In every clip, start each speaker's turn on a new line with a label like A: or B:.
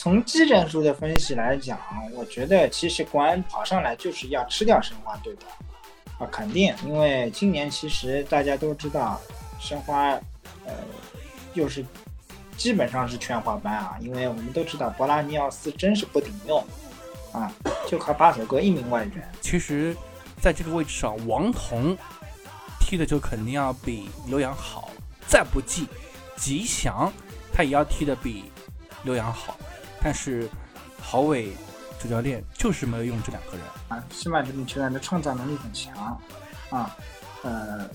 A: 从技战术的分析来讲，我觉得其实国安跑上来就是要吃掉申花队的啊，肯定，因为今年其实大家都知道，申花呃又是基本上是全华班啊，因为我们都知道博拉尼奥斯真是不顶用啊，就靠巴索戈一名外援。
B: 其实，在这个位置上，王彤踢的就肯定要比刘洋好，再不济，吉祥他也要踢的比刘洋好。但是，郝伟主教练就是没有用这两个人
A: 啊。西曼这名球员的创造能力很强啊，呃，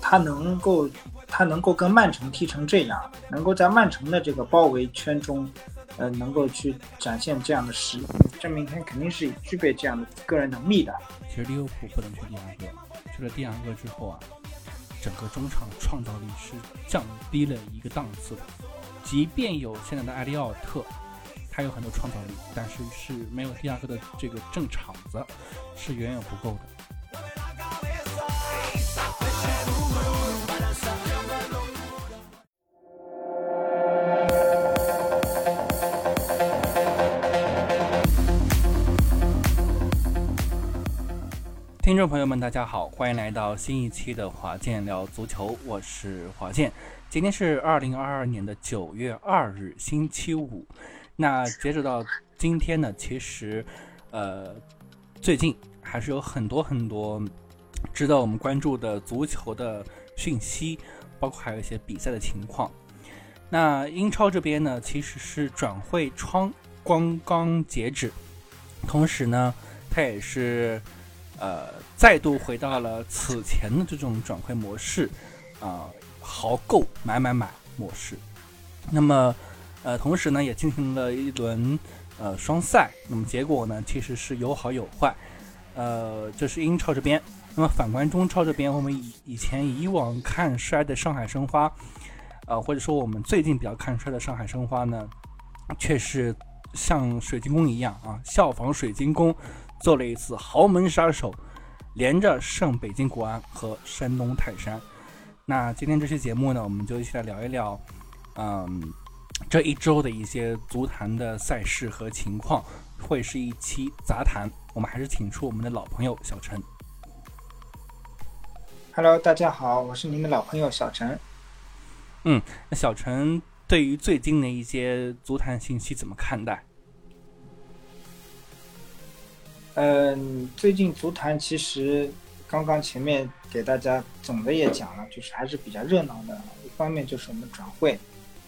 A: 他能够他能够跟曼城踢成这样，能够在曼城的这个包围圈中，呃，能够去展现这样的实力，证明他肯定是具备这样的个人能力的。
B: 其实利物浦不能去第二个，去了第二个之后啊，整个中场创造力是降低了一个档次的，即便有现在的埃利奥特。还有很多创造力，但是是没有第二个的这个正场子，是远远不够的。听众朋友们，大家好，欢迎来到新一期的华健聊足球，我是华健，今天是二零二二年的九月二日，星期五。那截止到今天呢，其实，呃，最近还是有很多很多值得我们关注的足球的讯息，包括还有一些比赛的情况。那英超这边呢，其实是转会窗刚刚截止，同时呢，它也是呃再度回到了此前的这种转会模式啊，豪购买买买模式。那么。呃，同时呢，也进行了一轮呃双赛，那么结果呢，其实是有好有坏。呃，这是英超这边，那么反观中超这边，我们以以前以往看衰的上海申花，呃，或者说我们最近比较看衰的上海申花呢，却是像水晶宫一样啊，效仿水晶宫做了一次豪门杀手，连着胜北京国安和山东泰山。那今天这期节目呢，我们就一起来聊一聊，嗯。这一周的一些足坛的赛事和情况，会是一期杂谈。我们还是请出我们的老朋友小陈。
A: Hello，大家好，我是您的老朋友小陈。
B: 嗯，那小陈对于最近的一些足坛信息怎么看待？
A: 嗯，最近足坛其实刚刚前面给大家总的也讲了，就是还是比较热闹的。一方面就是我们转会。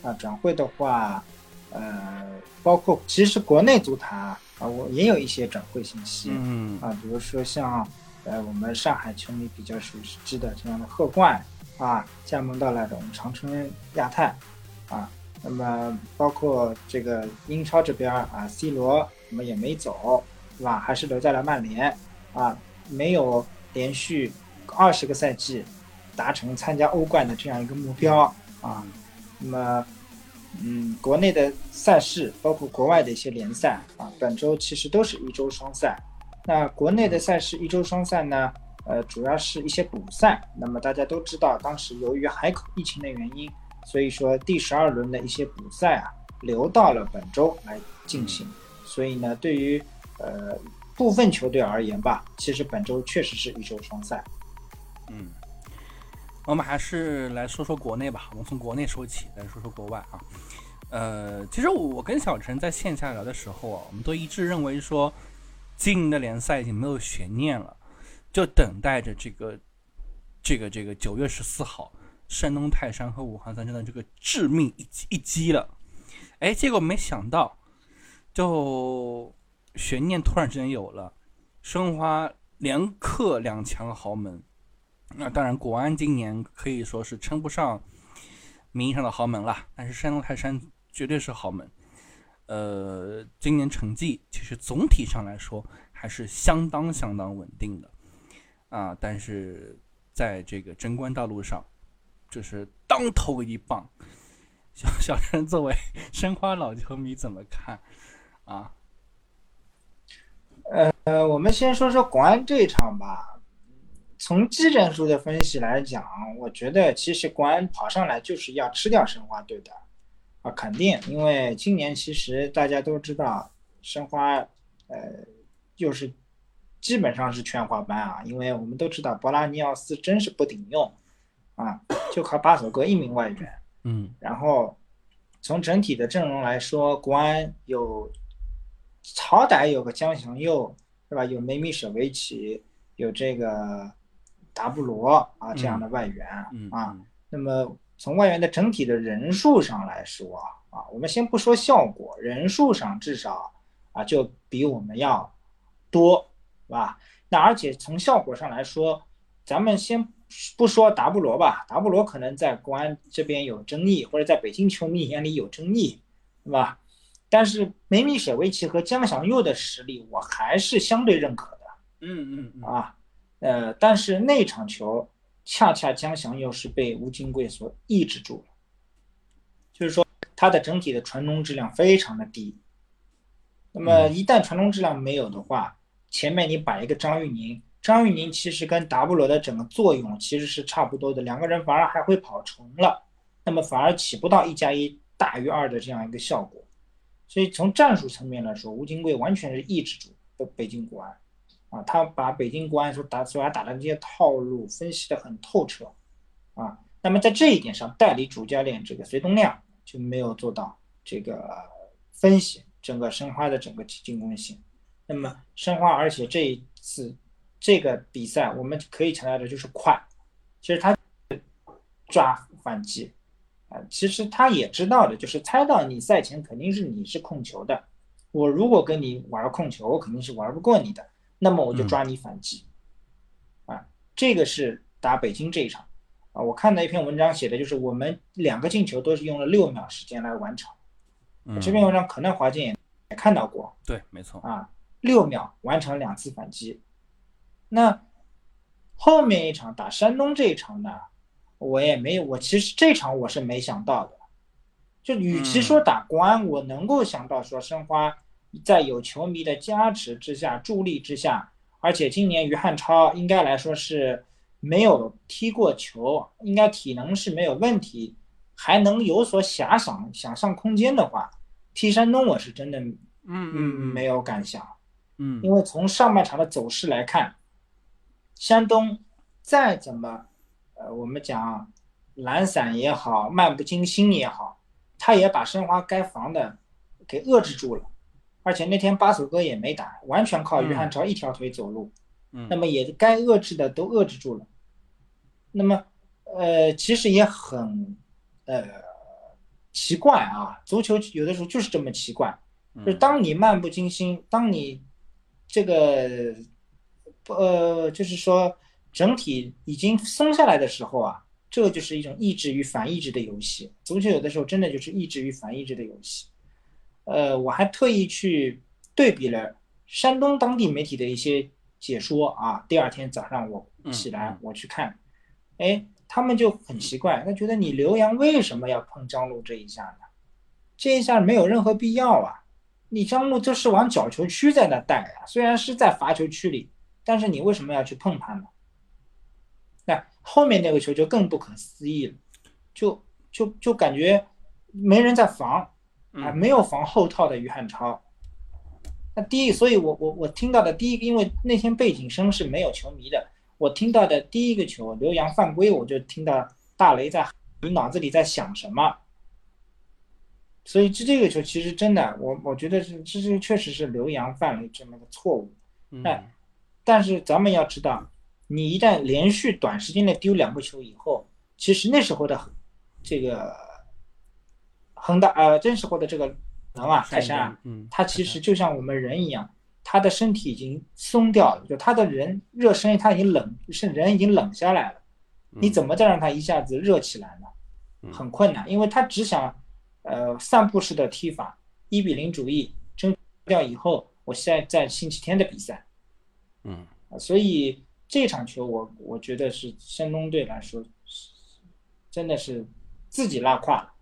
A: 啊，转会的话，呃，包括其实国内足坛啊，我也有一些转会信息，
B: 嗯，
A: 啊，比如说像呃我们上海球迷比较熟知的这样的贺冠啊，加盟到了我们长春亚泰，啊，那么包括这个英超这边啊，C 罗我们也没走，是吧？还是留在了曼联，啊，没有连续二十个赛季达成参加欧冠的这样一个目标啊。那么，嗯，国内的赛事包括国外的一些联赛啊，本周其实都是一周双赛。那国内的赛事一周双赛呢，呃，主要是一些补赛。那么大家都知道，当时由于海口疫情的原因，所以说第十二轮的一些补赛啊，留到了本周来进行。所以呢，对于呃部分球队而言吧，其实本周确实是一周双赛。
B: 嗯。我们还是来说说国内吧。我们从国内说起，来说说国外啊。呃，其实我跟小陈在线下聊的时候啊，我们都一致认为说，今年的联赛已经没有悬念了，就等待着这个、这个、这个九月十四号，山东泰山和武汉三镇的这个致命一击一击了。哎，结果没想到，就悬念突然之间有了，申花连克两强豪门。那当然，国安今年可以说是称不上名义上的豪门了，但是山东泰山绝对是豪门。呃，今年成绩其实总体上来说还是相当相当稳定的啊，但是在这个争冠道路上，这是当头一棒。小小陈作为 申花老球迷怎么看啊？
A: 呃，我们先说说国安这一场吧。从技战术的分析来讲，我觉得其实国安跑上来就是要吃掉申花队的，啊，肯定，因为今年其实大家都知道，申花，呃，又是基本上是全华班啊，因为我们都知道博拉尼奥斯真是不顶用，啊，就靠巴索戈一名外援，
B: 嗯，
A: 然后从整体的阵容来说，国安有好歹有个江祥佑，是吧？有梅米舍维奇，有这个达布罗啊这样的外援
B: 嗯
A: 啊，那么。从外援的整体的人数上来说啊，我们先不说效果，人数上至少啊就比我们要多，是吧？那而且从效果上来说，咱们先不说达布罗吧，达布罗可能在国安这边有争议，或者在北京球迷眼里有争议，对吧？但是梅米舍维奇和姜祥佑的实力，我还是相对认可的。
B: 嗯嗯
A: 啊，呃，但是那场球。恰恰江翔又是被吴金贵所抑制住了，就是说他的整体的传中质量非常的低。那么一旦传中质量没有的话，前面你摆一个张玉宁，张玉宁其实跟达布罗的整个作用其实是差不多的，两个人反而还会跑重了，那么反而起不到一加一大于二的这样一个效果。所以从战术层面来说，吴金贵完全是抑制住北北京国安。啊，他把北京国安所打所要打的这些套路分析的很透彻，啊，那么在这一点上，代理主教练这个隋东亮就没有做到这个分析整个申花的整个进攻性。那么申花，而且这一次这个比赛，我们可以强调的就是快，其实他抓反击，啊，其实他也知道的，就是猜到你赛前肯定是你是控球的，我如果跟你玩控球，我肯定是玩不过你的。那么我就抓你反击，啊，这个是打北京这一场，啊，我看到一篇文章写的就是我们两个进球都是用了六秒时间来完成，这篇文章可能华健也看到过，
B: 对，没错，
A: 啊，六秒完成两次反击，那后面一场打山东这一场呢，我也没有，我其实这场我是没想到的，就与其说打国安，我能够想到说申花。在有球迷的加持之下、助力之下，而且今年于汉超应该来说是没有踢过球，应该体能是没有问题，还能有所遐想想象空间的话，踢山东我是真的，嗯
B: 嗯
A: 没有敢想，
B: 嗯，
A: 因为从上半场的走势来看，山东再怎么，呃，我们讲懒散也好，漫不经心也好，他也把申花该防的给遏制住了。而且那天巴索戈也没打，完全靠于汉超一条腿走路，
B: 嗯，
A: 那么也该遏制的都遏制住了。那么，呃，其实也很，呃，奇怪啊，足球有的时候就是这么奇怪，就是当你漫不经心，当你这个，呃，就是说整体已经松下来的时候啊，这就是一种抑制与反抑制的游戏。足球有的时候真的就是抑制与反抑制的游戏。呃，我还特意去对比了山东当地媒体的一些解说啊。第二天早上我起来我去看，哎，他们就很奇怪，他觉得你刘洋为什么要碰张璐这一下呢？这一下没有任何必要啊！你张璐就是往角球区在那带啊，虽然是在罚球区里，但是你为什么要去碰他呢？那后面那个球就更不可思议了，就就就感觉没人在防。啊，没有防后套的于汉超。那第一，所以我我我听到的第一个，因为那天背景声是没有球迷的，我听到的第一个球刘洋犯规，我就听到大雷在你脑子里在想什么。所以这这个球其实真的，我我觉得是这这确实是刘洋犯了这么个错误。
B: 但
A: 但是咱们要知道，你一旦连续短时间内丢两个球以后，其实那时候的这个。恒大呃，真实获得这个能啊，泰山啊，
B: 嗯，
A: 他其实就像我们人一样，他的身体已经松掉了，就他的人热身他已经冷，是人已经冷下来了，你怎么再让他一下子热起来呢？很困难，因为他只想呃散步式的踢法，一比零主义争掉以后，我现在在星期天的比赛，
B: 嗯，
A: 所以这场球我我觉得是山东队来说，真的是自己拉胯了。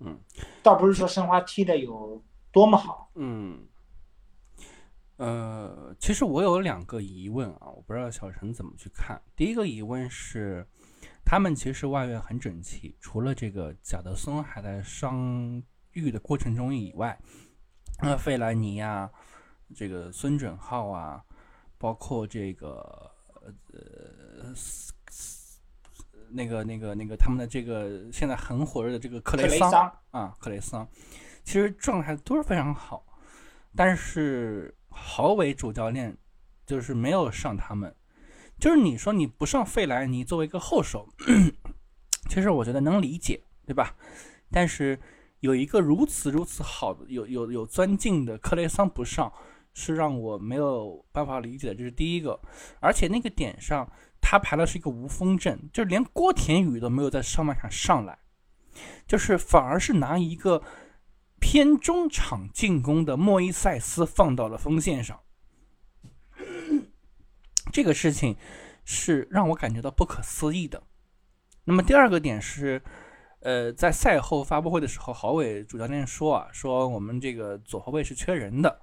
B: 嗯，
A: 倒不是说申花踢的有多么好。
B: 嗯，呃，其实我有两个疑问啊，我不知道小陈怎么去看。第一个疑问是，他们其实外援很整齐，除了这个贾德松还在伤愈的过程中以外，那费莱尼呀，这个孙准浩啊，包括这个呃那个那个那个他们的这个现在很火热的这个克雷
A: 桑
B: 啊，克雷桑，其实状态都是非常好，但是郝伟主教练就是没有上他们。就是你说你不上费莱尼作为一个后手，其实我觉得能理解，对吧？但是有一个如此如此好的、有有有钻进的克雷桑不上，是让我没有办法理解的。这是第一个，而且那个点上他排的是一个无锋阵，就连郭田雨都没有在上半场上来，就是反而是拿一个偏中场进攻的莫伊塞斯放到了锋线上。这个事情是让我感觉到不可思议的。那么第二个点是，呃，在赛后发布会的时候，郝伟主教练说啊，说我们这个左后卫是缺人的。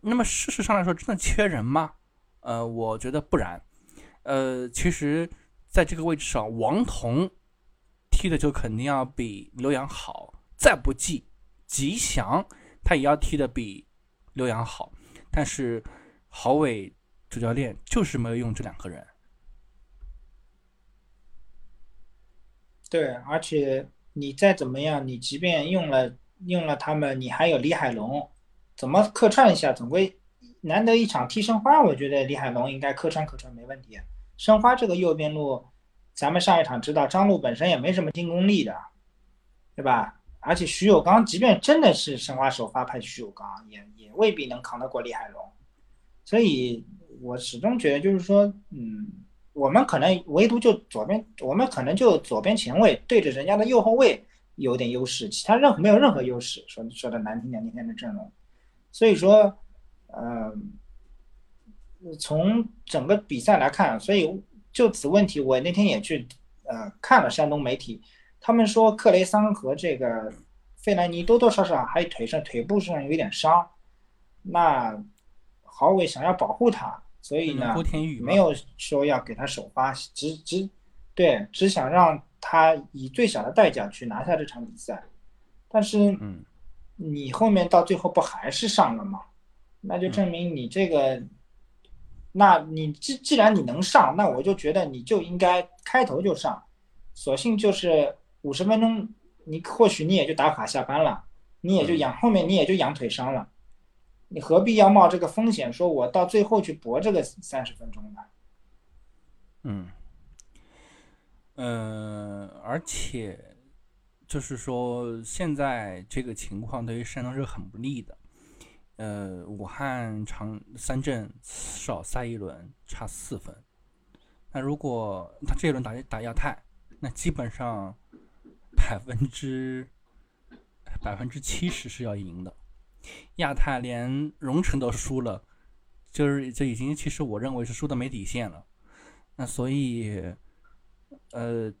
B: 那么事实上来说，真的缺人吗？呃，我觉得不然。呃，其实在这个位置上，王彤踢的就肯定要比刘洋好。再不济，吉祥他也要踢的比刘洋好。但是郝伟。主教练就是没有用这两个人，
A: 对，而且你再怎么样，你即便用了用了他们，你还有李海龙，怎么客串一下？总归难得一场踢申花，我觉得李海龙应该客串客串没问题。申花这个右边路，咱们上一场知道张路本身也没什么进攻力的，对吧？而且徐有刚，即便真的是申花首发派徐有刚，也也未必能扛得过李海龙，所以。我始终觉得，就是说，嗯，我们可能唯独就左边，我们可能就左边前卫对着人家的右后卫有点优势，其他任何没有任何优势。说说的难听点，今天的阵容，所以说，呃，从整个比赛来看，所以就此问题，我那天也去呃看了山东媒体，他们说克雷桑和这个费兰尼多多少少还腿上腿部上有一点伤，那郝伟想要保护他。所以呢，没有说要给他首发，只只对，只想让他以最小的代价去拿下这场比赛。但是，
B: 嗯，
A: 你后面到最后不还是上了吗？那就证明你这个，那你既既然你能上，那我就觉得你就应该开头就上，索性就是五十分钟，你或许你也就打卡下班了，你也就养后面你也就养腿伤了。你何必要冒这个风险？说我到最后去搏这个三十分钟呢？
B: 嗯，呃，而且就是说，现在这个情况对于山东是很不利的。呃，武汉长三镇少赛一轮，差四分。那如果他这一轮打打亚太，那基本上百分之百分之七十是要赢的。亚太连荣成都输了，就是这已经其实我认为是输的没底线了。那所以，呃，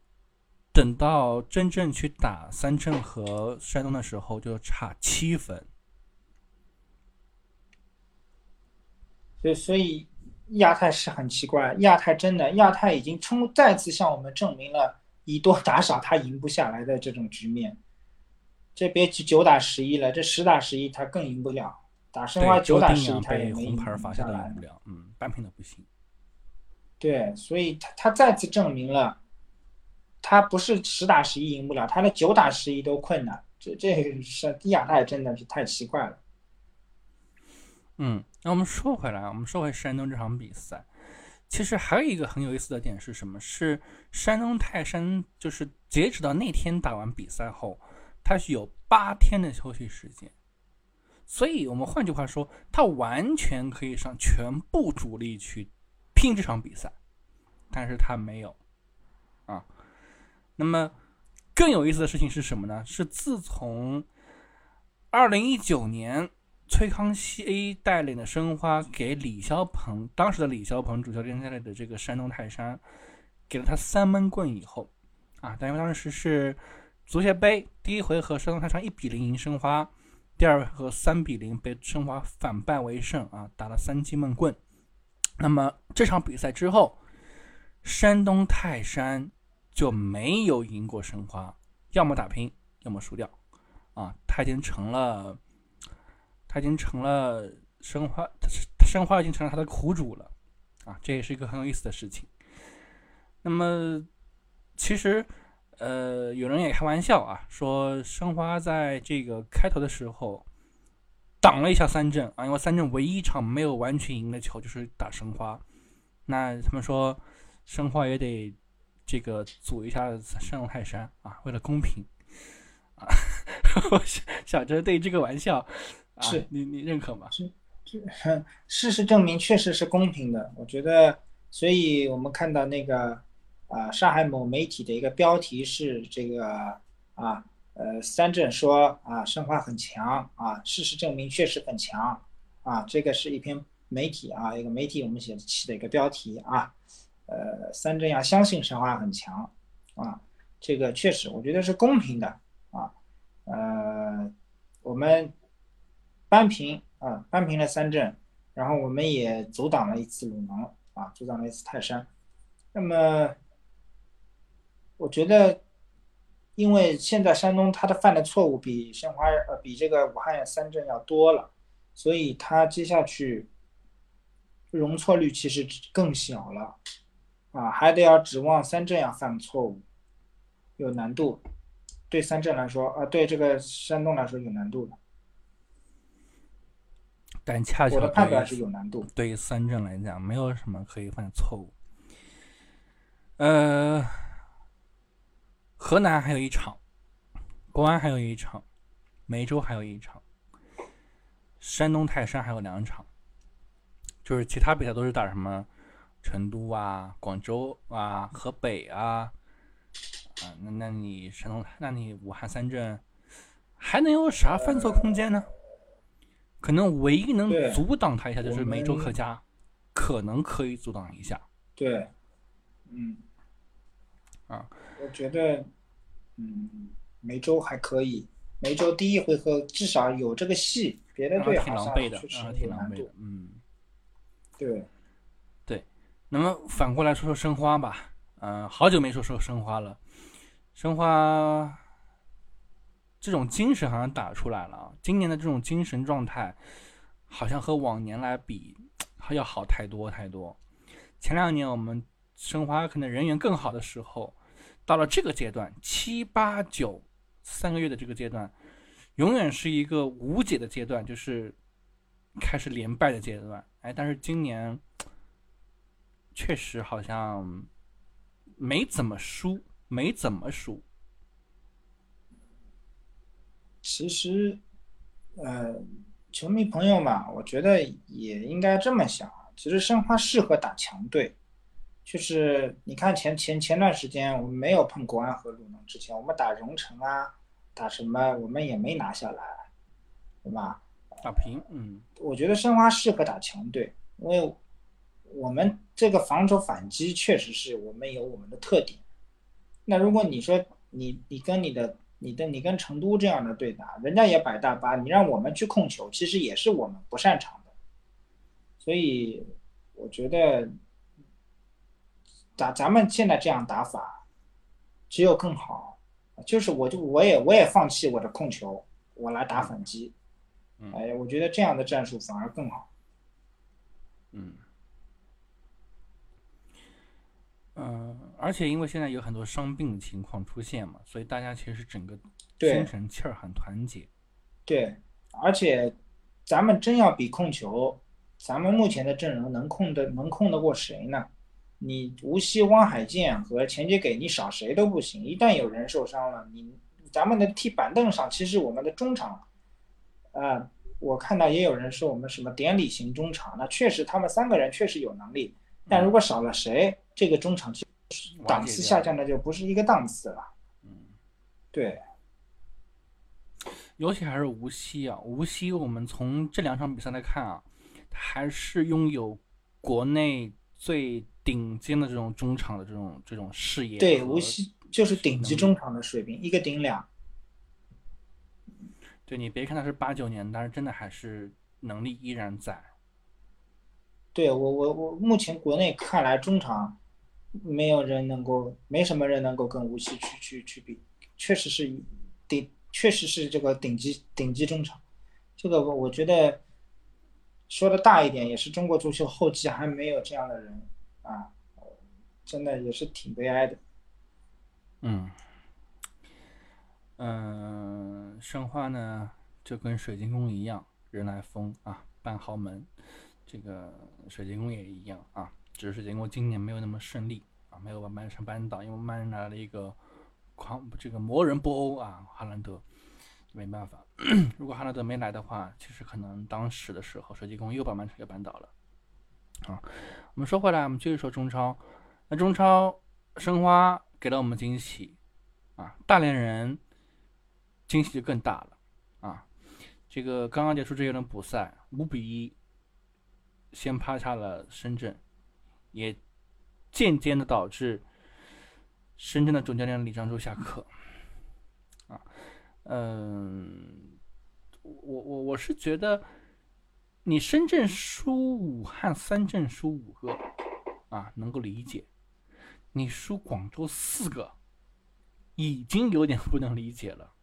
B: 等到真正去打三镇和山东的时候，就差七分。
A: 所以，所以亚太是很奇怪，亚太真的亚太已经冲再次向我们证明了以多打少他赢不下来的这种局面。这别九打十一了，这十打十一他更赢不了。打申花九打十一他也没赢下来。
B: 嗯，扳平的不行。
A: 对，所以他他再次证明了，他不是十打十一赢不了，他的九打十一都困难。这这是亚太真的是太奇怪了。
B: 嗯，那我们说回来，我们说回山东这场比赛，其实还有一个很有意思的点是什么？是山东泰山，就是截止到那天打完比赛后。他是有八天的休息时间，所以我们换句话说，他完全可以上全部主力去拼这场比赛，但是他没有啊。那么更有意思的事情是什么呢？是自从二零一九年崔康熙带领的申花给李霄鹏当时的李霄鹏主教练带领的这个山东泰山给了他三闷棍以后啊，但因为当时是。足协杯第一回合，山东泰山一比零赢申花；第二回合三比零被申花反败为胜啊，打了三记闷棍。那么这场比赛之后，山东泰山就没有赢过申花，要么打平，要么输掉，啊，他已经成了，他已经成了申花，申花已经成了他的苦主了，啊，这也是一个很有意思的事情。那么，其实，呃，有人也开玩笑啊，说申花在这个开头的时候挡了一下三镇啊，因为三镇唯一一场没有完全赢的球就是打申花，那他们说申花也得这个组一下山东泰山啊，为了公平啊，我想着对这个玩笑啊，
A: 是
B: 你你认可吗？
A: 是，事实证明确实是公平的，我觉得，所以我们看到那个。啊，上海某媒体的一个标题是这个啊，呃，三镇说啊，申花很强啊，事实证明确实很强啊，这个是一篇媒体啊，一个媒体我们写起的一个标题啊，呃，三镇要相信申花很强啊，这个确实我觉得是公平的啊，呃，我们扳平啊，扳平了三镇，然后我们也阻挡了一次鲁能啊，阻挡了一次泰山，那么。我觉得，因为现在山东他的犯的错误比申花呃比这个武汉三镇要多了，所以他接下去容错率其实更小了，啊，还得要指望三镇要犯错误，有难度，对三镇来说啊，对这个山东来说有难度的。
B: 但恰巧
A: 我的判断是有难度。
B: 对于三镇来讲，没有什么可以犯的错误。呃。河南还有一场，国安还有一场，梅州还有一场，山东泰山还有两场，就是其他比赛都是打什么成都啊、广州啊、河北啊，啊，那那你山东，那你武汉三镇还能有啥犯错空间呢？可能唯一能阻挡他一下就是梅州客家，可能可以阻挡一下。
A: 对，嗯，
B: 啊。
A: 我觉得，嗯，梅州还可以。梅州第一回合至少有这个戏，别的队好像确实有难度。
B: 嗯，
A: 对，
B: 对。那么反过来说说申花吧。嗯，好久没说说申花了。申花这种精神好像打出来了。今年的这种精神状态，好像和往年来比，要好太多太多。前两年我们申花可能人员更好的时候。到了这个阶段，七八九三个月的这个阶段，永远是一个无解的阶段，就是开始连败的阶段。哎，但是今年确实好像没怎么输，没怎么输。
A: 其实，呃，球迷朋友嘛，我觉得也应该这么想。其实申花适合打强队。就是你看前前前段时间我们没有碰国安和鲁能之前，我们打荣城啊，打什么我们也没拿下来，对吧？
B: 打平，嗯，
A: 我觉得申花适合打强队，因为我们这个防守反击确实是我们有我们的特点。那如果你说你你跟你的你的你跟成都这样的对打，人家也摆大巴，你让我们去控球，其实也是我们不擅长的。所以我觉得。咱咱们现在这样打法，只有更好，就是我就我也我也放弃我的控球，我来打反击，哎，我觉得这样的战术反而更好。
B: 嗯，嗯，而且因为现在有很多伤病的情况出现嘛，所以大家其实整个精神气儿很团结。
A: 对，而且咱们真要比控球，咱们目前的阵容能控的能控得过谁呢？你无锡汪海建和钱杰给你少谁都不行，一旦有人受伤了，你咱们的踢板凳上，其实我们的中场，啊，我看到也有人说我们什么典礼型中场，那确实他们三个人确实有能力，但如果少了谁，这个中场就档次下降的就不是一个档次了。
B: 嗯，
A: 对，
B: 尤其还是无锡啊，无锡我们从这两场比赛来看啊，还是拥有国内最。顶尖的这种中场的这种这种视野，
A: 对无锡就是顶级中场的水平，一个顶俩。
B: 对你别看他是八九年，但是真的还是能力依然在。
A: 对我我我目前国内看来中场，没有人能够，没什么人能够跟无锡去去去比，确实是顶，确实是这个顶级顶级中场。这个我觉得说的大一点，也是中国足球后期还没有这样的人啊，真的也是挺悲哀的。
B: 嗯，嗯，申花呢就跟水晶宫一样，人来疯啊，办豪门。这个水晶宫也一样啊。只是水晶宫今年没有那么顺利啊，没有把曼城扳倒，因为曼城来了一个狂这个魔人布欧啊，哈兰德，没办法。如果哈兰德没来的话，其实可能当时的时候水晶宫又把曼城给扳倒了。啊，我们说回来，我们继续说中超。那中超申花给了我们惊喜啊，大连人惊喜就更大了啊。这个刚刚结束这一轮补赛，五比一先趴下了深圳。也间接的导致深圳的总教练李章洙下课，啊，嗯，我我我是觉得，你深圳输武汉三镇输五个，啊，能够理解，你输广州四个，已经有点不能理解了。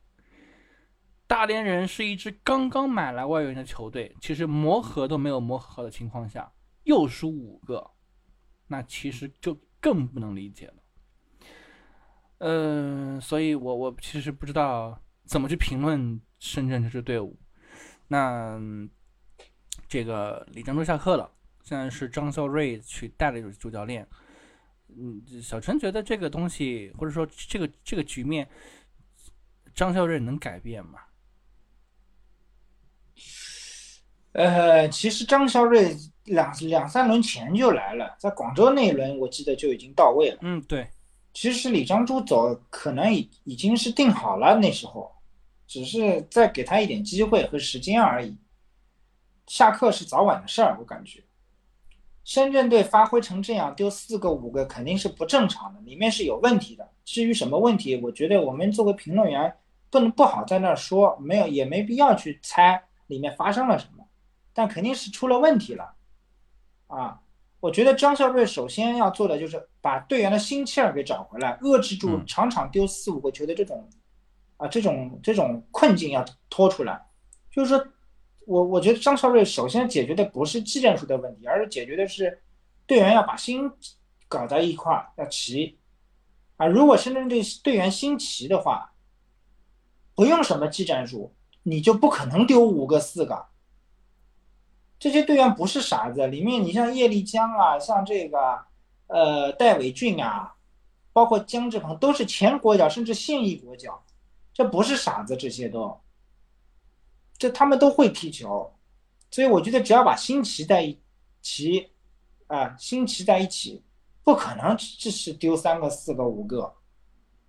B: 大连人是一支刚刚买来外援的球队，其实磨合都没有磨合的情况下，又输五个。那其实就更不能理解了，嗯，所以我我其实不知道怎么去评论深圳这支队伍。那这个李章洙下课了，现在是张孝瑞去带了一主教练。嗯，小陈觉得这个东西或者说这个这个局面，张孝瑞能改变吗？
A: 呃，其实张肖瑞。两两三轮前就来了，在广州那一轮我记得就已经到位了。
B: 嗯，对。
A: 其实李章洙走可能已已经是定好了，那时候，只是再给他一点机会和时间而已。下课是早晚的事儿，我感觉。深圳队发挥成这样，丢四个五个肯定是不正常的，里面是有问题的。至于什么问题，我觉得我们作为评论员不能不好在那儿说，没有也没必要去猜里面发生了什么，但肯定是出了问题了。啊，我觉得张孝瑞首先要做的就是把队员的心气儿给找回来，遏制住场场丢四五个球的这种，啊，这种这种困境要拖出来。就是说，我我觉得张孝瑞首先解决的不是技战术的问题，而是解决的是队员要把心搞在一块儿，要齐。啊，如果深圳队队员心齐的话，不用什么技战术，你就不可能丢五个四个。这些队员不是傻子，里面你像叶立江啊，像这个，呃，戴伟俊啊，包括姜志鹏，都是前国脚甚至现役国脚，这不是傻子，这些都，这他们都会踢球，所以我觉得只要把心齐在一起，啊，心齐在一起，不可能只是丢三个、四个、五个，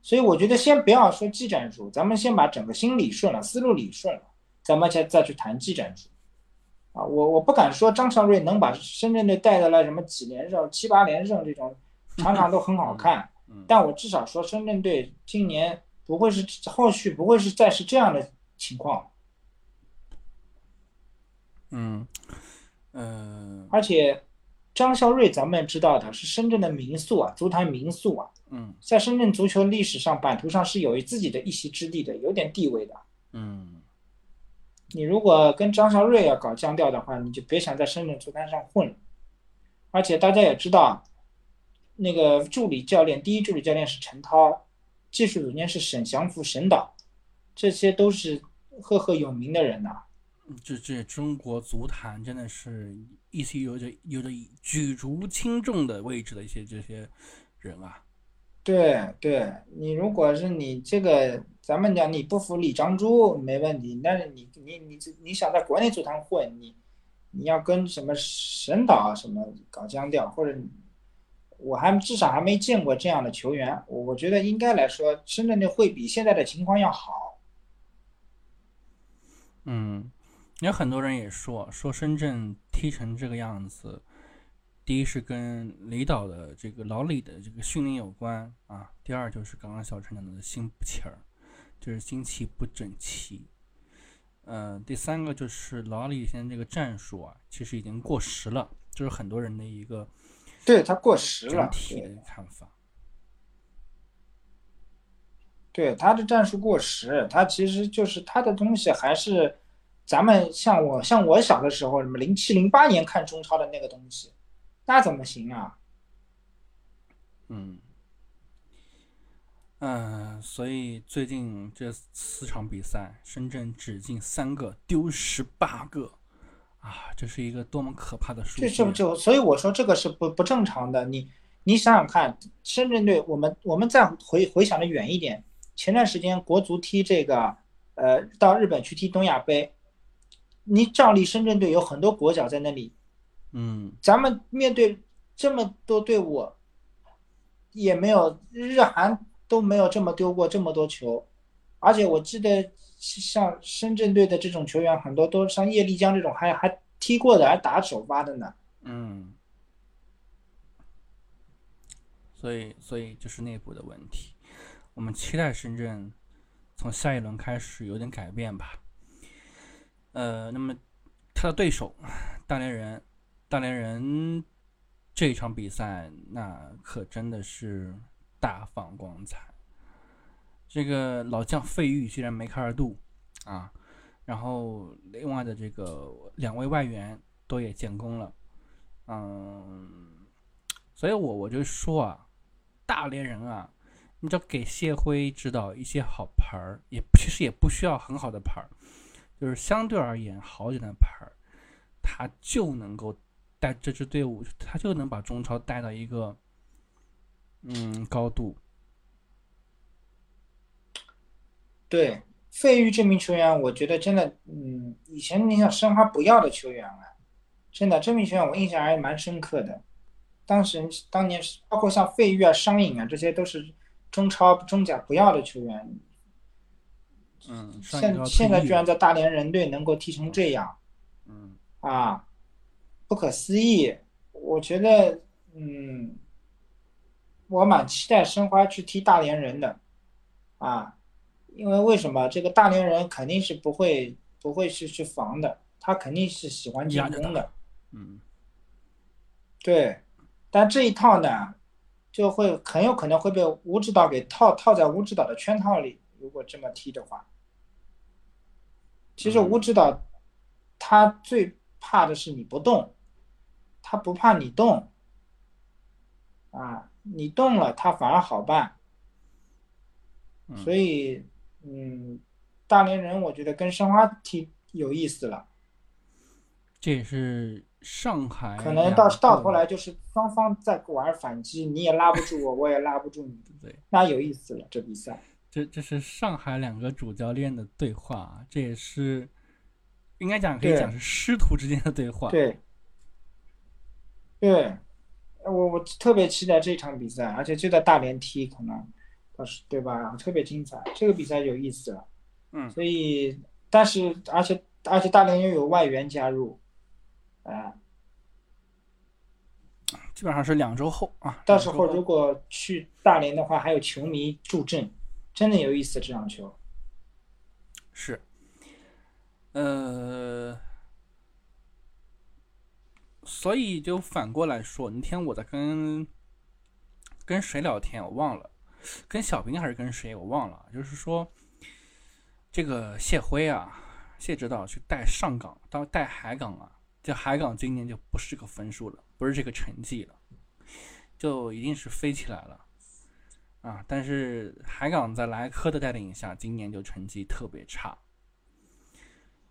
A: 所以我觉得先不要说技战术，咱们先把整个心理顺了，思路理顺了，咱们再再去谈技战术。啊，我我不敢说张少瑞能把深圳队带得来什么几连胜、七八连胜这种，场场都很好看。但我至少说深圳队今年不会是后续不会是再是这样的情况。
B: 嗯嗯。
A: 而且张孝瑞咱们知道的是深圳的民宿啊，足坛民宿啊。
B: 嗯。
A: 在深圳足球历史上版图上是有自己的一席之地的，有点地位的。
B: 嗯。
A: 你如果跟张绍瑞要搞僵调的话，你就别想在深圳足坛上混了。而且大家也知道，那个助理教练，第一助理教练是陈涛，技术总监是沈祥福、沈导，这些都是赫赫有名的人呐。
B: 这这中国足坛真的是一些有着有着举足轻重的位置的一些这些人啊。
A: 对对，你如果是你这个，咱们讲你不服李章洙没问题，但是你你你你想在国内组团混，你你要跟什么神导啊什么搞僵掉，或者我还至少还没见过这样的球员，我我觉得应该来说，深圳队会比现在的情况要好。
B: 嗯，有很多人也说说深圳踢成这个样子。第一是跟李导的这个老李的这个训练有关啊，第二就是刚刚小陈讲的心不齐儿，就是心气不整齐。呃，第三个就是老李现在这个战术啊，其实已经过时了，就是很多人的一个
A: 对他过时了
B: 整，体的看法。
A: 对他的战术过时，他其实就是他的东西还是咱们像我像我小的时候，什么零七零八年看中超的那个东西，那怎么行啊？
B: 嗯，嗯，所以最近这四场比赛，深圳只进三个，丢十八个，啊，这是一个多么可怕的数
A: 这
B: 据！
A: 这就所以我说这个是不不正常的。你你想想看，深圳队，我们我们再回回想的远一点，前段时间国足踢这个呃到日本去踢东亚杯，你照例深圳队有很多国脚在那里，
B: 嗯
A: 咱们面对这么多队伍，也没有日韩都没有这么丢过这么多球，而且我记得像深圳队的这种球员，很多都像叶丽江这种还还踢过的，还打首发的呢。
B: 嗯，所以所以就是内部的问题。我们期待深圳从下一轮开始有点改变吧。呃，那么他的对手大连人，大连人这场比赛那可真的是大放光彩。这个老将费玉居然梅开二度啊，然后另外的这个两位外援都也建功了，嗯，所以我我就说啊，大连人啊，你只要给谢辉指导一些好牌儿，也其实也不需要很好的牌儿，就是相对而言好点的牌儿，他就能够带这支队伍，他就能把中超带到一个嗯高度。
A: 对，费玉这名球员，我觉得真的，嗯，以前你想申花不要的球员啊，真的这名球员我印象还蛮深刻的。当时当年是包括像费玉啊、商颖啊，这些都是中超、中甲不要的球员，
B: 嗯，
A: 现现在居然在大连人队能够踢成这样
B: 嗯
A: 啊，不可思议！我觉得，嗯，我蛮期待申花去踢大连人的，啊，因为为什么这个大连人肯定是不会不会去去防的，他肯定是喜欢进攻的，
B: 嗯
A: 对。但这一套呢，就会很有可能会被吴指导给套套在吴指导的圈套里。如果这么踢的话，其实
B: 嗯
A: 吴指导他最怕的是你不动，他不怕你动，啊，你动了他反而好办。
B: 嗯，
A: 所以，嗯，大连人我觉得跟申花踢有意思了，
B: 这也是上海
A: 可能到到头来就是双方在玩反击，你也拉不住我，我也拉不住你，
B: 对，
A: 那有意思了这比赛。
B: 这这是上海两个主教练的对话，这也是应该讲可以讲是师徒之间的对话。
A: 对，对，我我特别期待这场比赛，而且就在大连踢，可能到时对吧？特别精彩，这个比赛有意思了。
B: 嗯
A: 所以，但是而且而且大连又有外援加入，啊、
B: 基本上是两周后啊。
A: 到时候如果去大连的话，还有球迷助阵，真的有意思这场球。
B: 是，呃，所以就反过来说，那天我在跟跟谁聊天，我忘了，跟小兵还是跟谁，我忘了。就是说，这个谢辉啊，谢指导去带上港，到带海港啊，这海港今年就不是个分数了，不是这个成绩了，就一定是飞起来了。啊，但是海港在莱科的带领下，今年就成绩特别差，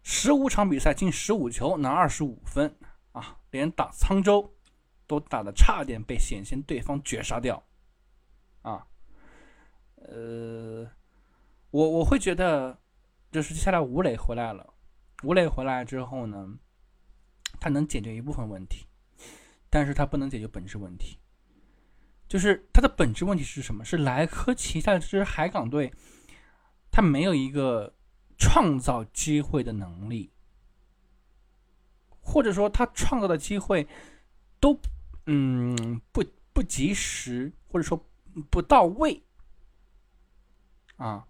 B: 十五场比赛进十五球，拿二十五分啊，连打沧州都打的差点被险些对方绝杀掉，啊，呃，我我会觉得，就是接下来吴磊回来了，吴磊回来之后呢，他能解决一部分问题，但是他不能解决本质问题。就是他的本质问题是什么？是莱科旗下的这支海港队，他没有一个创造机会的能力，或者说他创造的机会都嗯不不及时，或者说不到位啊。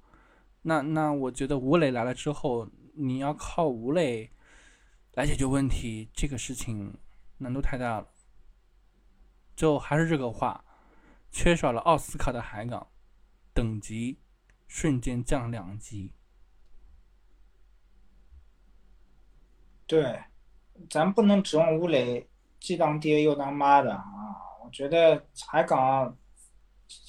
B: 那那我觉得吴磊来了之后，你要靠吴磊来解决问题，这个事情难度太大了。就还是这个话，缺少了奥斯卡的海港，等级瞬间降两级。
A: 对，咱不能指望吴磊既当爹又当妈的啊！我觉得海港，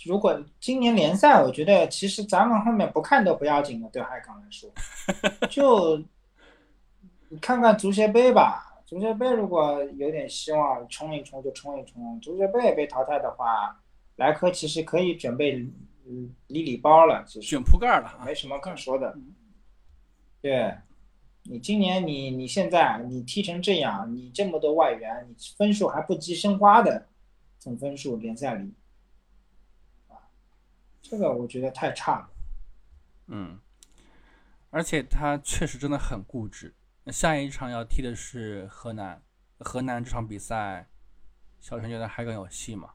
A: 如果今年联赛，我觉得其实咱们后面不看都不要紧的，对海港来说，就你看看足协杯吧，足协杯如果有点希望冲一冲就冲一冲，足协杯被淘汰的话，莱科其实可以准备嗯理理包了，其实
B: 卷铺盖了，
A: 没什么可说的，对。你今年你你现在你踢成这样，你这么多外援，你分数还不及申花的总分数联赛里，啊，这个我觉得太差了。
B: 嗯，而且他确实真的很固执。下一场要踢的是河南，河南这场比赛，小陈觉得还更有戏吗？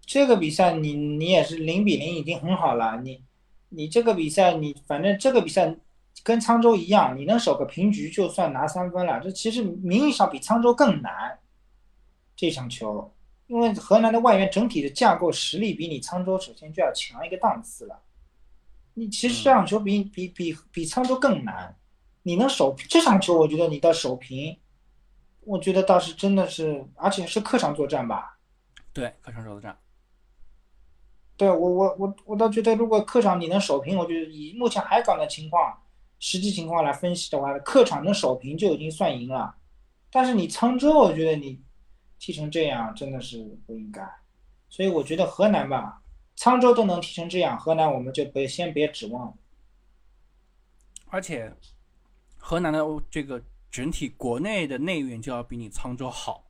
A: 这个比赛你你也是零比零已经很好了，你。你这个比赛，你反正这个比赛跟沧州一样，你能守个平局就算拿三分了。这其实名义上比沧州更难，这场球，因为河南的外援整体的架构实力比你沧州首先就要强一个档次了。你其实这场球比比比比沧州更难，你能守这场球，我觉得你到守平，我觉得倒是真的是，而且是客场作战吧？
B: 对，客场作战。
A: 对我我我我倒觉得，如果客场你能守平，我觉得以目前海港的情况，实际情况来分析的话，客场能守平就已经算赢了。但是你沧州，我觉得你踢成这样真的是不应该。所以我觉得河南吧，沧州都能踢成这样，河南我们就别先别指望。
B: 而且河南的这个整体国内的内援就要比你沧州好。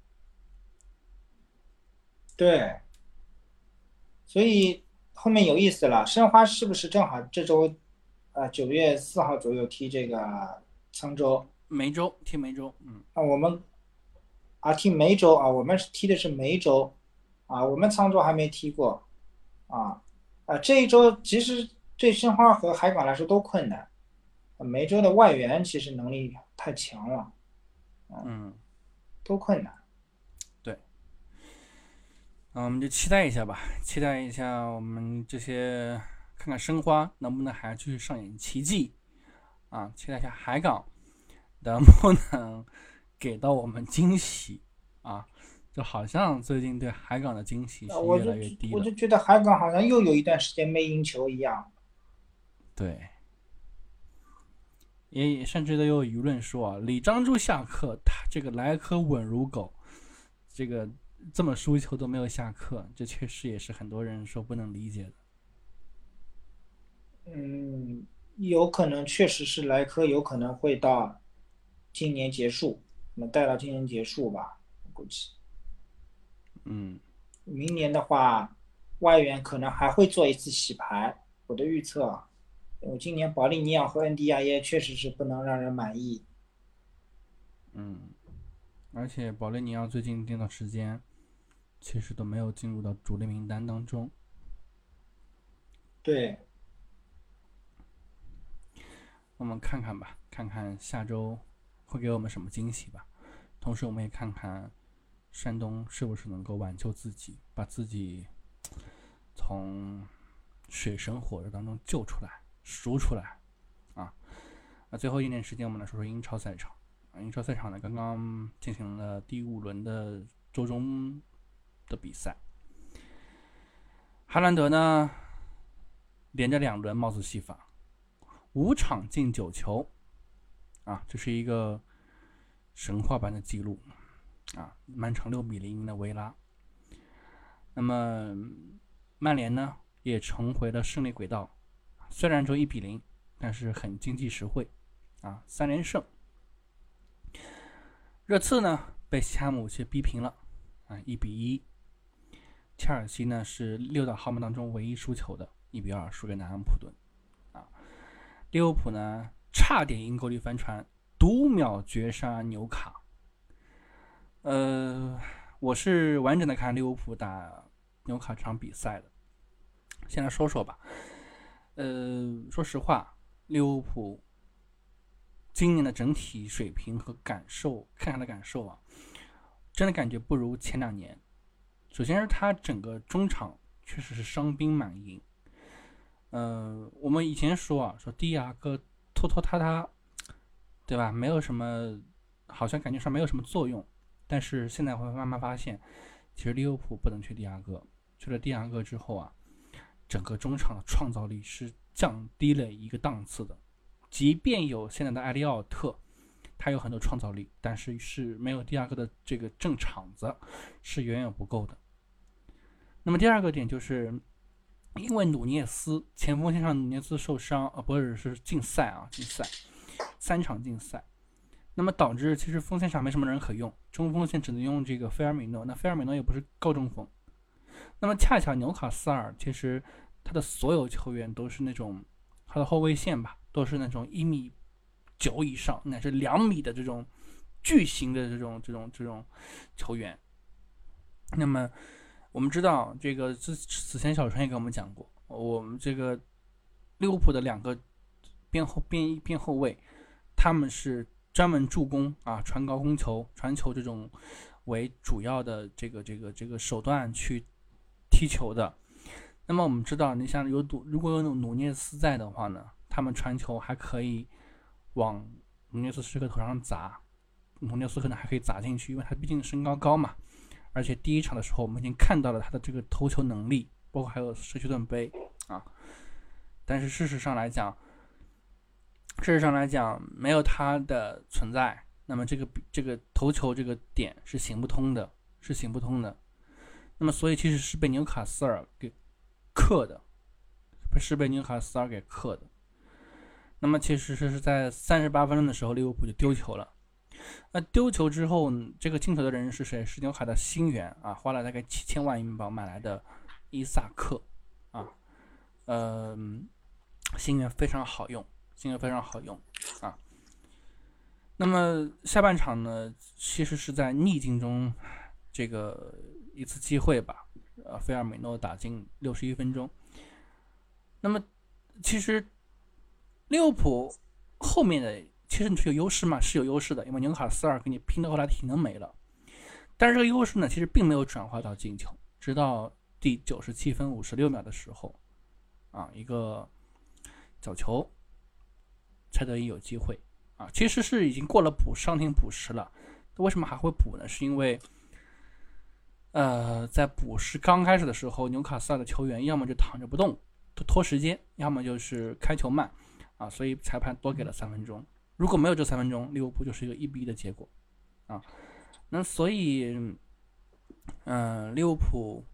A: 对。所以后面有意思了，申花是不是正好这周，呃，九月四号左右踢这个沧州？
B: 梅州踢梅州，嗯。
A: 啊，我们啊踢梅州啊，我们是踢的是梅州，啊，我们沧州还没踢过，啊啊这一周其实对申花和海港来说都困难，梅州的外援其实能力太强了，
B: 嗯，
A: 都困难。
B: 那我们就期待一下吧，期待一下我们这些，看看申花能不能还继续上演奇迹啊！期待一下海港能不能 给到我们惊喜啊！就好像最近对海港的惊喜是越来越低
A: 了。我就觉得海港好像又有一段时间没赢球一样。
B: 对，也甚至都有舆论说啊，李章洙下课，他这个莱科稳如狗，这个。这么输球都没有下课，这确实也是很多人说不能理解的。
A: 嗯，有可能确实是莱科有可能会到今年结束，那带到今年结束吧，我估计。
B: 嗯，
A: 明年的话，外援可能还会做一次洗牌。我的预测，因为今年保利尼奥和恩迪亚耶确实是不能让人满意。
B: 嗯，而且保利尼奥最近这段时间。其实都没有进入到主力名单当中。
A: 对，
B: 我们看看吧，看看下周会给我们什么惊喜吧。同时，我们也看看山东是不是能够挽救自己，把自己从水深火热当中救出来、赎出来。啊，那最后一点时间，我们来说说英超赛场。英超赛场呢，刚刚进行了第五轮的周中。的比赛，哈兰德呢，连着两轮帽子戏法，五场进九球，啊，这是一个神话般的记录，啊，曼城六比零赢了维拉。那么曼联呢，也重回了胜利轨道，虽然只有一比零，但是很经济实惠，啊，三连胜。热刺呢，被西汉姆却逼平了，啊，一比一。切尔西呢是六大豪门当中唯一输球的，一比二输给南安普顿。啊，利物浦呢差点因 goal 率翻船，独秒绝杀纽卡。呃，我是完整的看利物浦打纽卡这场比赛的。先来说说吧。呃，说实话，利物浦今年的整体水平和感受，看下的感受啊，真的感觉不如前两年。首先是他整个中场确实是伤兵满营。呃，我们以前说啊，说蒂亚戈拖拖沓沓，对吧？没有什么，好像感觉上没有什么作用。但是现在会慢慢发现，其实利物浦不能缺蒂亚戈。缺了蒂亚戈之后啊，整个中场的创造力是降低了一个档次的。即便有现在的埃利奥特，他有很多创造力，但是是没有蒂亚戈的这个正场子是远远不够的。那么第二个点就是。因为努涅斯前锋线上努涅斯受伤啊，不是是禁赛啊，禁赛三场禁赛，那么导致其实锋线上没什么人可用，中锋线只能用这个菲尔米诺，那菲尔米诺也不是高中锋，那么恰巧纽卡斯尔其实他的所有球员都是那种他的后卫线吧，都是那种一米九以上乃至两米的这种巨型的这种这种这种球员，那么。我们知道，这个之此前小川也跟我们讲过，我们这个利物浦的两个边后边边后卫，他们是专门助攻啊，传高空球、传球这种为主要的这个这个这个手段去踢球的。那么我们知道，你像有努如果有努努涅斯在的话呢，他们传球还可以往努涅斯时刻头上砸，努涅斯可能还可以砸进去，因为他毕竟身高高嘛。而且第一场的时候，我们已经看到了他的这个投球能力，包括还有社区盾杯啊。但是事实上来讲，事实上来讲，没有他的存在，那么这个这个投球这个点是行不通的，是行不通的。那么所以其实是被纽卡斯尔给克的，是被纽卡斯尔给克的。那么其实是是在三十八分钟的时候，利物浦就丢球了。那丢球之后，这个进球的人是谁？是纽卡的新援啊，花了大概七千万英镑买来的伊萨克啊，呃，新援非常好用，新援非常好用啊。那么下半场呢，其实是在逆境中这个一次机会吧，呃，菲尔米诺打进六十一分钟。那么其实利物浦后面的。其实你是有优势嘛？是有优势的，因为纽卡斯尔给你拼的后来体能没了。但是这个优势呢，其实并没有转化到进球。直到第九十七分五十六秒的时候，啊，一个角球，才得以有机会。啊，其实是已经过了补伤停补时了。为什么还会补呢？是因为，呃，在补时刚开始的时候，纽卡斯尔的球员要么就躺着不动拖拖时间，要么就是开球慢，啊，所以裁判多给了三分钟。如果没有这三分钟，利物浦就是一个一比一的结果，啊，那所以，嗯，利物浦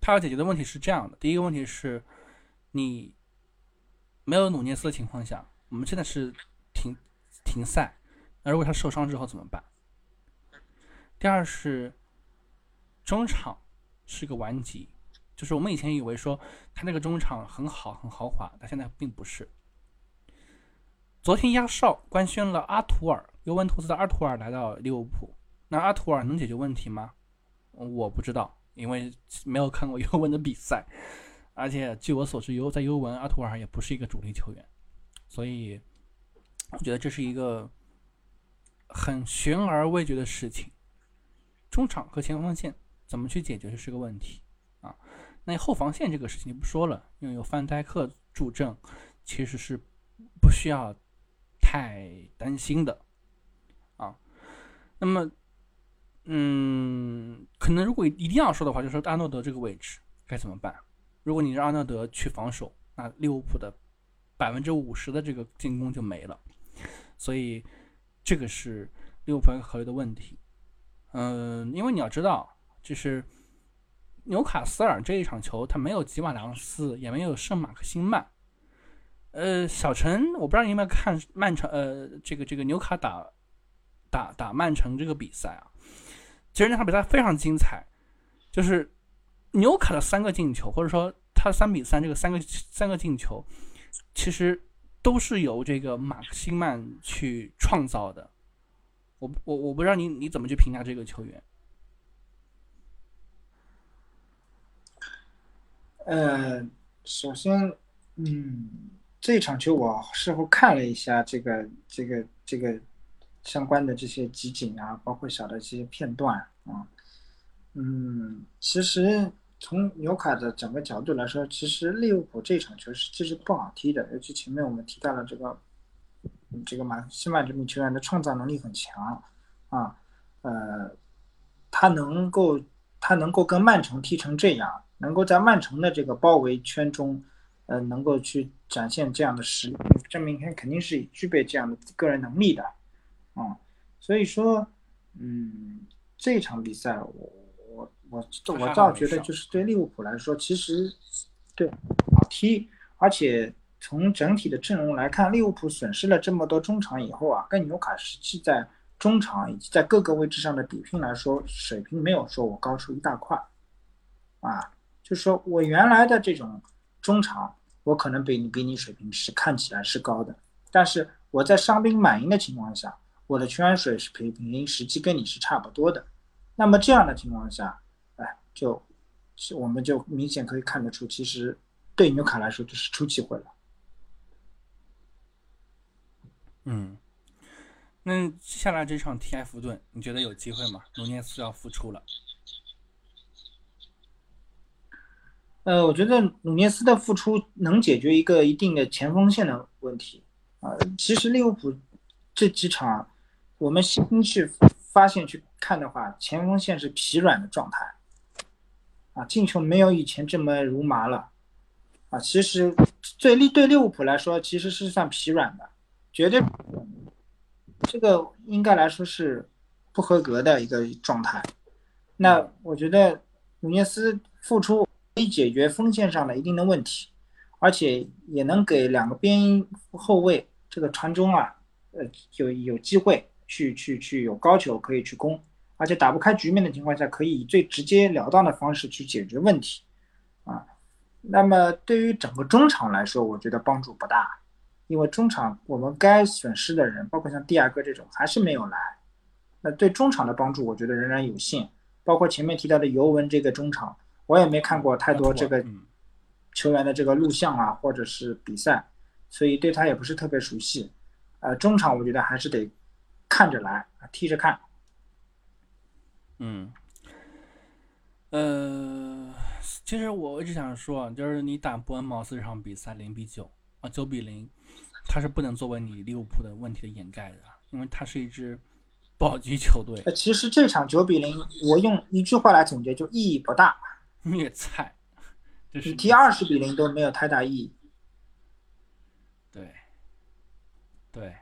B: 他要解决的问题是这样的：第一个问题是，你没有努涅斯的情况下，我们现在是停停赛，那如果他受伤之后怎么办？第二是中场是个顽疾，就是我们以前以为说他那个中场很好很豪华，但现在并不是。昨天亚少官宣了阿图尔，尤文图斯的阿图尔来到利物浦。那阿图尔能解决问题吗？我不知道，因为没有看过尤文的比赛。而且据我所知，尤在尤文，阿图尔也不是一个主力球员。所以，我觉得这是一个很悬而未决的事情。中场和前锋线怎么去解决，这是个问题啊。那后防线这个事情就不说了，因为有范戴克助阵，其实是不需要。太担心的啊，那么，嗯，可能如果一定要说的话，就说阿诺德这个位置该怎么办？如果你让阿诺德去防守，那利物浦的百分之五十的这个进攻就没了，所以这个是利物浦要考虑的问题。嗯，因为你要知道，就是纽卡斯尔这一场球，他没有吉瓦良斯，也没有圣马克辛曼。呃，小陈，我不知道你有没有看曼城，呃，这个这个纽卡打打打曼城这个比赛啊？其实那场比赛非常精彩，就是纽卡的三个进球，或者说他三比三这个三个三个进球，其实都是由这个马克辛曼去创造的。我我我不知道你你怎么去评价这个球员？
A: 呃，首先，嗯。这场球我事后看了一下这个这个这个相关的这些集锦啊，包括小的这些片段啊，嗯，其实从纽卡的整个角度来说，其实利物浦这场球是其实不好踢的，尤其前面我们提到了这个，这个马西曼这名球员的创造能力很强啊，呃，他能够他能够跟曼城踢成这样，能够在曼城的这个包围圈中，呃，能够去展现这样的实力，证明他肯定是具备这样的个人能力的，啊，所以说，嗯。这场比赛，我我我我倒觉得就是对利物浦来说，其实对好踢，而且从整体的阵容来看，利物浦损失了这么多中场以后啊，跟纽卡实际在中场以及在各个位置上的比拼来说，水平没有说我高出一大块，啊，就是说我原来的这种中场，我可能比你比你水平是看起来是高的，但是我在伤兵满营的情况下。我的球员水平平实际跟你是差不多的，那么这样的情况下，哎，就，我们就明显可以看得出，其实对纽卡来说就是出机会了。
B: 嗯，那接下来这场 T F 盾，你觉得有机会吗？努涅斯要复出了。
A: 呃，我觉得努涅斯的复出能解决一个一定的前锋线的问题啊。其实利物浦这几场。我们先去发现去看的话，前锋线是疲软的状态，啊，进球没有以前这么如麻了，啊，其实对利对利物浦来说其实是算疲软的，绝对，这个应该来说是不合格的一个状态。那我觉得努涅斯复出可以解决锋线上的一定的问题，而且也能给两个边后卫这个传中啊，呃，有有机会。去去去有高球可以去攻，而且打不开局面的情况下，可以以最直截了当的方式去解决问题，啊，那么对于整个中场来说，我觉得帮助不大，因为中场我们该损失的人，包括像蒂亚戈这种还是没有来，那对中场的帮助我觉得仍然有限，包括前面提到的尤文这个中场，我也没看过太多这个球员的这个录像啊，或者是比赛，所以对他也不是特别熟悉，呃，中场我觉得还是得。看着来，踢着看。
B: 嗯，呃，其实我一直想说，就是你打伯恩茅斯这场比赛零比九啊，九比零，他是不能作为你利物浦的问题的掩盖的，因为他是一支保级球队。
A: 其实这场九比零，我用一句话来总结，就意义不大。
B: 虐菜，
A: 你踢二十比零都没有太大意义。
B: 对，对。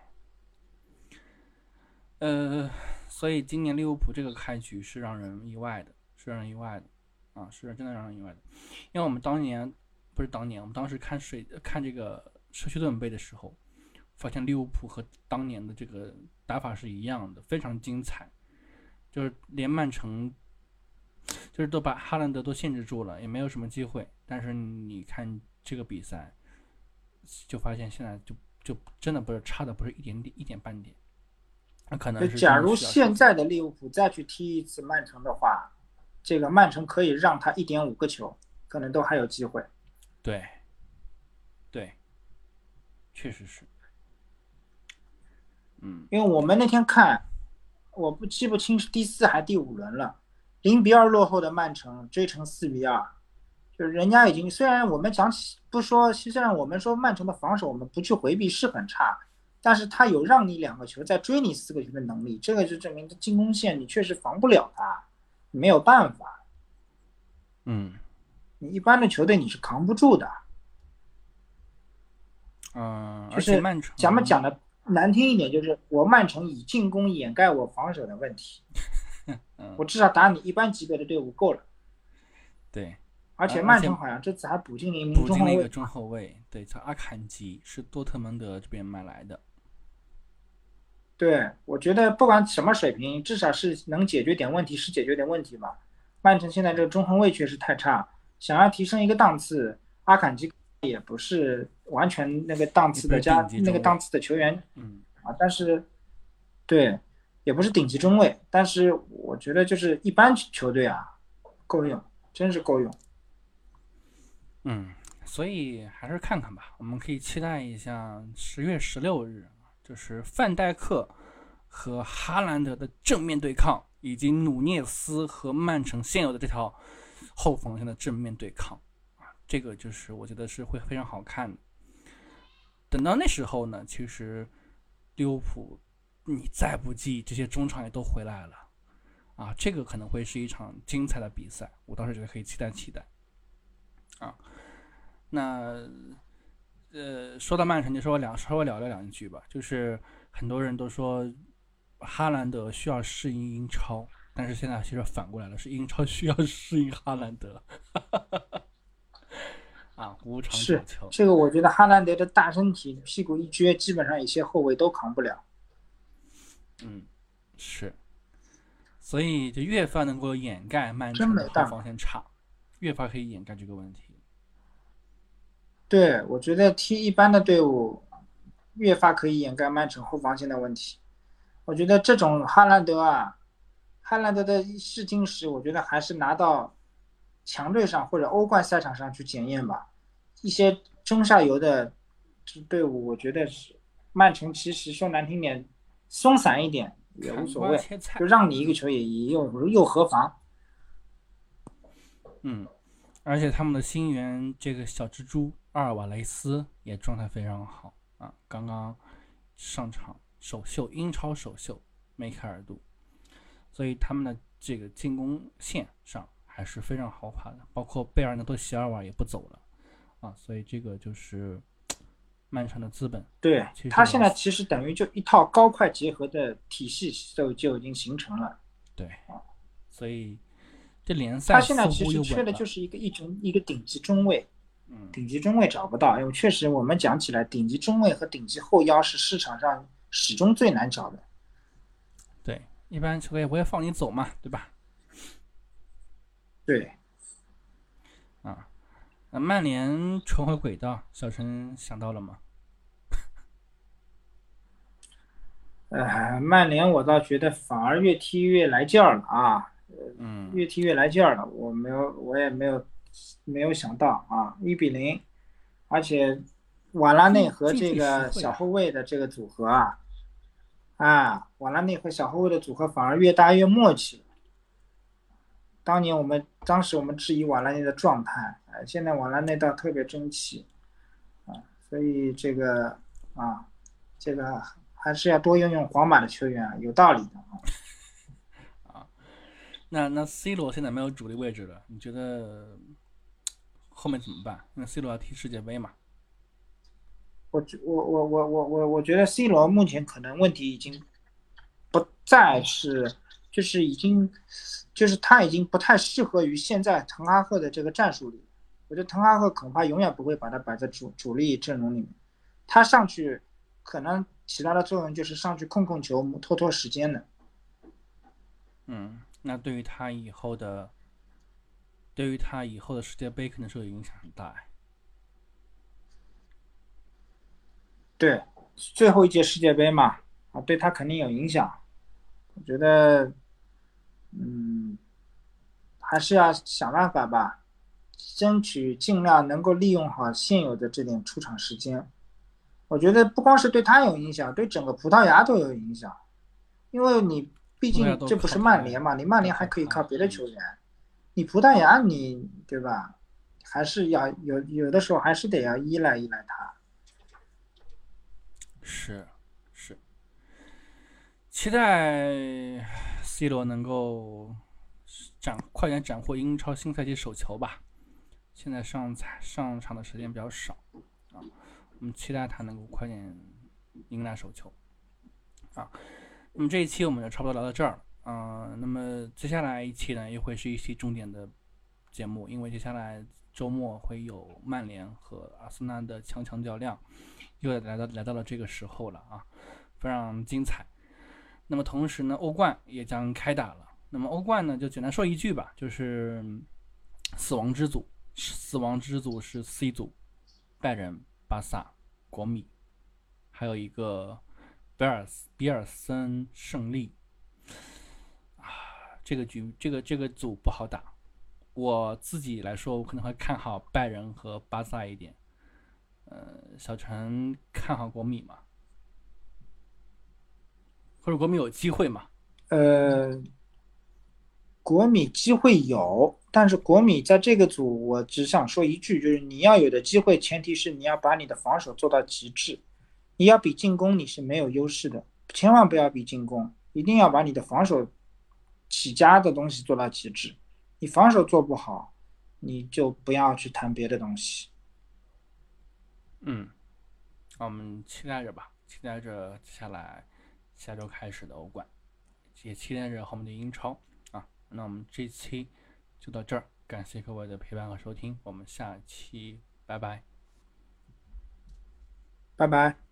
B: 呃，所以今年利物浦这个开局是让人意外的，是让人意外的，啊，是真的让人意外的。因为我们当年不是当年，我们当时看水看这个社区盾杯的时候，发现利物浦和当年的这个打法是一样的，非常精彩。就是连曼城，就是都把哈兰德都限制住了，也没有什么机会。但是你看这个比赛，就发现现在就就真的不是差的，不是一点点一点半点。那可能，
A: 假如现在的利物浦再去踢一次曼城的话，这个曼城可以让他一点五个球，可能都还有机会。
B: 对，对，确实是。嗯，
A: 因为我们那天看，我不记不清是第四还是第五轮了，零比二落后的曼城追成四比二，就是人家已经虽然我们讲起不说，虽然我们说曼城的防守我们不去回避是很差。但是他有让你两个球再追你四个球的能力，这个就证明进攻线你确实防不了他，没有办法。
B: 嗯，
A: 你一般的球队你是扛不住的。
B: 嗯，
A: 就是
B: 曼城，
A: 咱们讲的难听一点，就是我曼城以进攻掩盖我防守的问题。我至少打你一般级别的队伍够了。
B: 对，
A: 而且曼城好像这次还补进了一名
B: 中后卫。中后卫，对，叫阿坎吉，是多特蒙德这边买来的。
A: 对，我觉得不管什么水平，至少是能解决点问题，是解决点问题吧。曼城现在这个中后卫确实太差，想要提升一个档次，阿坎吉也不是完全那个档次的加那个档次的球员，
B: 嗯
A: 啊，但是对，也不是顶级中卫，但是我觉得就是一般球队啊，够用，真是够用。
B: 嗯，所以还是看看吧，我们可以期待一下十月十六日。就是范戴克和哈兰德的正面对抗以及努涅斯和曼城现有的这条后防线的正面对抗啊，这个就是我觉得是会非常好看的。等到那时候呢，其实利物浦你再不济，这些中场也都回来了啊，这个可能会是一场精彩的比赛，我倒是觉得可以期待期待啊。那呃，说到曼城，就说两稍微聊聊两句吧，就是很多人都说哈兰德需要适应英超，但是现在其实反过来了，是英超需要适应哈兰德。啊，无常
A: 是这个，我觉得哈兰德的大身体，屁股一撅，基本上一些后卫都扛不了。
B: 嗯，是，所以就越发能够掩盖曼城的后防线差，越发可以掩盖这个问题。
A: 对，我觉得踢一般的队伍，越发可以掩盖曼城后防线的问题。我觉得这种哈兰德啊，哈兰德的试金石，我觉得还是拿到。强队上或者欧冠赛场上去检验吧，一些中下游的队伍，我觉得是曼城。其实说难听点，松散一点也无所谓，就让你一个球也又又何妨？
B: 嗯，而且他们的新援这个小蜘蛛阿尔瓦雷斯也状态非常好啊，刚刚上场首秀，英超首秀梅开二度，所以他们的这个进攻线上。还是非常豪华的，包括贝尔纳多席尔瓦也不走了啊，所以这个就是曼城的资本。
A: 对他现在其实等于就一套高快结合的体系就就已经形成了。
B: 对啊，所以这联赛
A: 他现在其实缺的就是一个一中一个顶级中卫，
B: 嗯，
A: 顶级中卫找不到，因为确实我们讲起来，顶级中卫和顶级后腰是市场上始终最难找的。
B: 对，一般球队不会放你走嘛，对吧？
A: 对，
B: 啊，那曼联重回轨道，小陈想到了吗？
A: 呃，曼联我倒觉得反而越踢越来劲儿了啊，
B: 嗯，
A: 越踢越来劲儿了，我没有，我也没有没有想到啊，一比零，而且瓦拉内和这个小后卫的这个组合啊，啊，瓦拉内和小后卫的组合反而越搭越默契。当年我们当时我们质疑瓦拉内的状态，哎，现在瓦拉内倒特别争气，啊，所以这个啊，这个还是要多用用皇马的球员，有道理的
B: 啊。那那 C 罗现在没有主力位置了，你觉得后面怎么办？因为 C 罗要踢世界杯嘛。
A: 我我我我我我我觉得 C 罗目前可能问题已经不再是，就是已经。就是他已经不太适合于现在滕哈赫的这个战术里，我觉得滕哈赫恐怕永远不会把他摆在主主力阵容里面，他上去可能起到的作用就是上去控控球、拖拖时间的。
B: 嗯，那对于他以后的，对于他以后的世界杯可能是有影响很大。
A: 对，最后一届世界杯嘛，啊，对他肯定有影响。我觉得。嗯，还是要想办法吧，争取尽量能够利用好现有的这点出场时间。我觉得不光是对他有影响，对整个葡萄牙都有影响，因为你毕竟这不是曼联嘛，你曼联还可以靠别的球员，你葡萄牙你对吧？还是要有有的时候还是得要依赖依赖他。
B: 是是，期待。C 罗能够斩快点斩获英超新赛季首球吧！现在上场上场的时间比较少啊，我们期待他能够快点迎来首球啊。那么这一期我们就差不多聊到这儿了啊。那么接下来一期呢，又会是一期重点的节目，因为接下来周末会有曼联和阿森纳的强强较量，又来到来到了这个时候了啊，非常精彩。那么同时呢，欧冠也将开打了。那么欧冠呢，就简单说一句吧，就是死亡之组，死亡之组是 C 组，拜仁、巴萨、国米，还有一个比尔斯比尔森胜利。啊，这个局这个这个组不好打。我自己来说，我可能会看好拜仁和巴萨一点。呃，小陈看好国米吗？或者国米有机会嘛？
A: 呃，国米机会有，但是国米在这个组，我只想说一句，就是你要有的机会，前提是你要把你的防守做到极致。你要比进攻你是没有优势的，千万不要比进攻，一定要把你的防守起家的东西做到极致。你防守做不好，你就不要去谈别的东西。
B: 嗯，我们期待着吧，期待着接下来下周开始的欧冠，也期待着后面的英超。那我们这期就到这儿，感谢各位的陪伴和收听，我们下期拜拜，
A: 拜拜。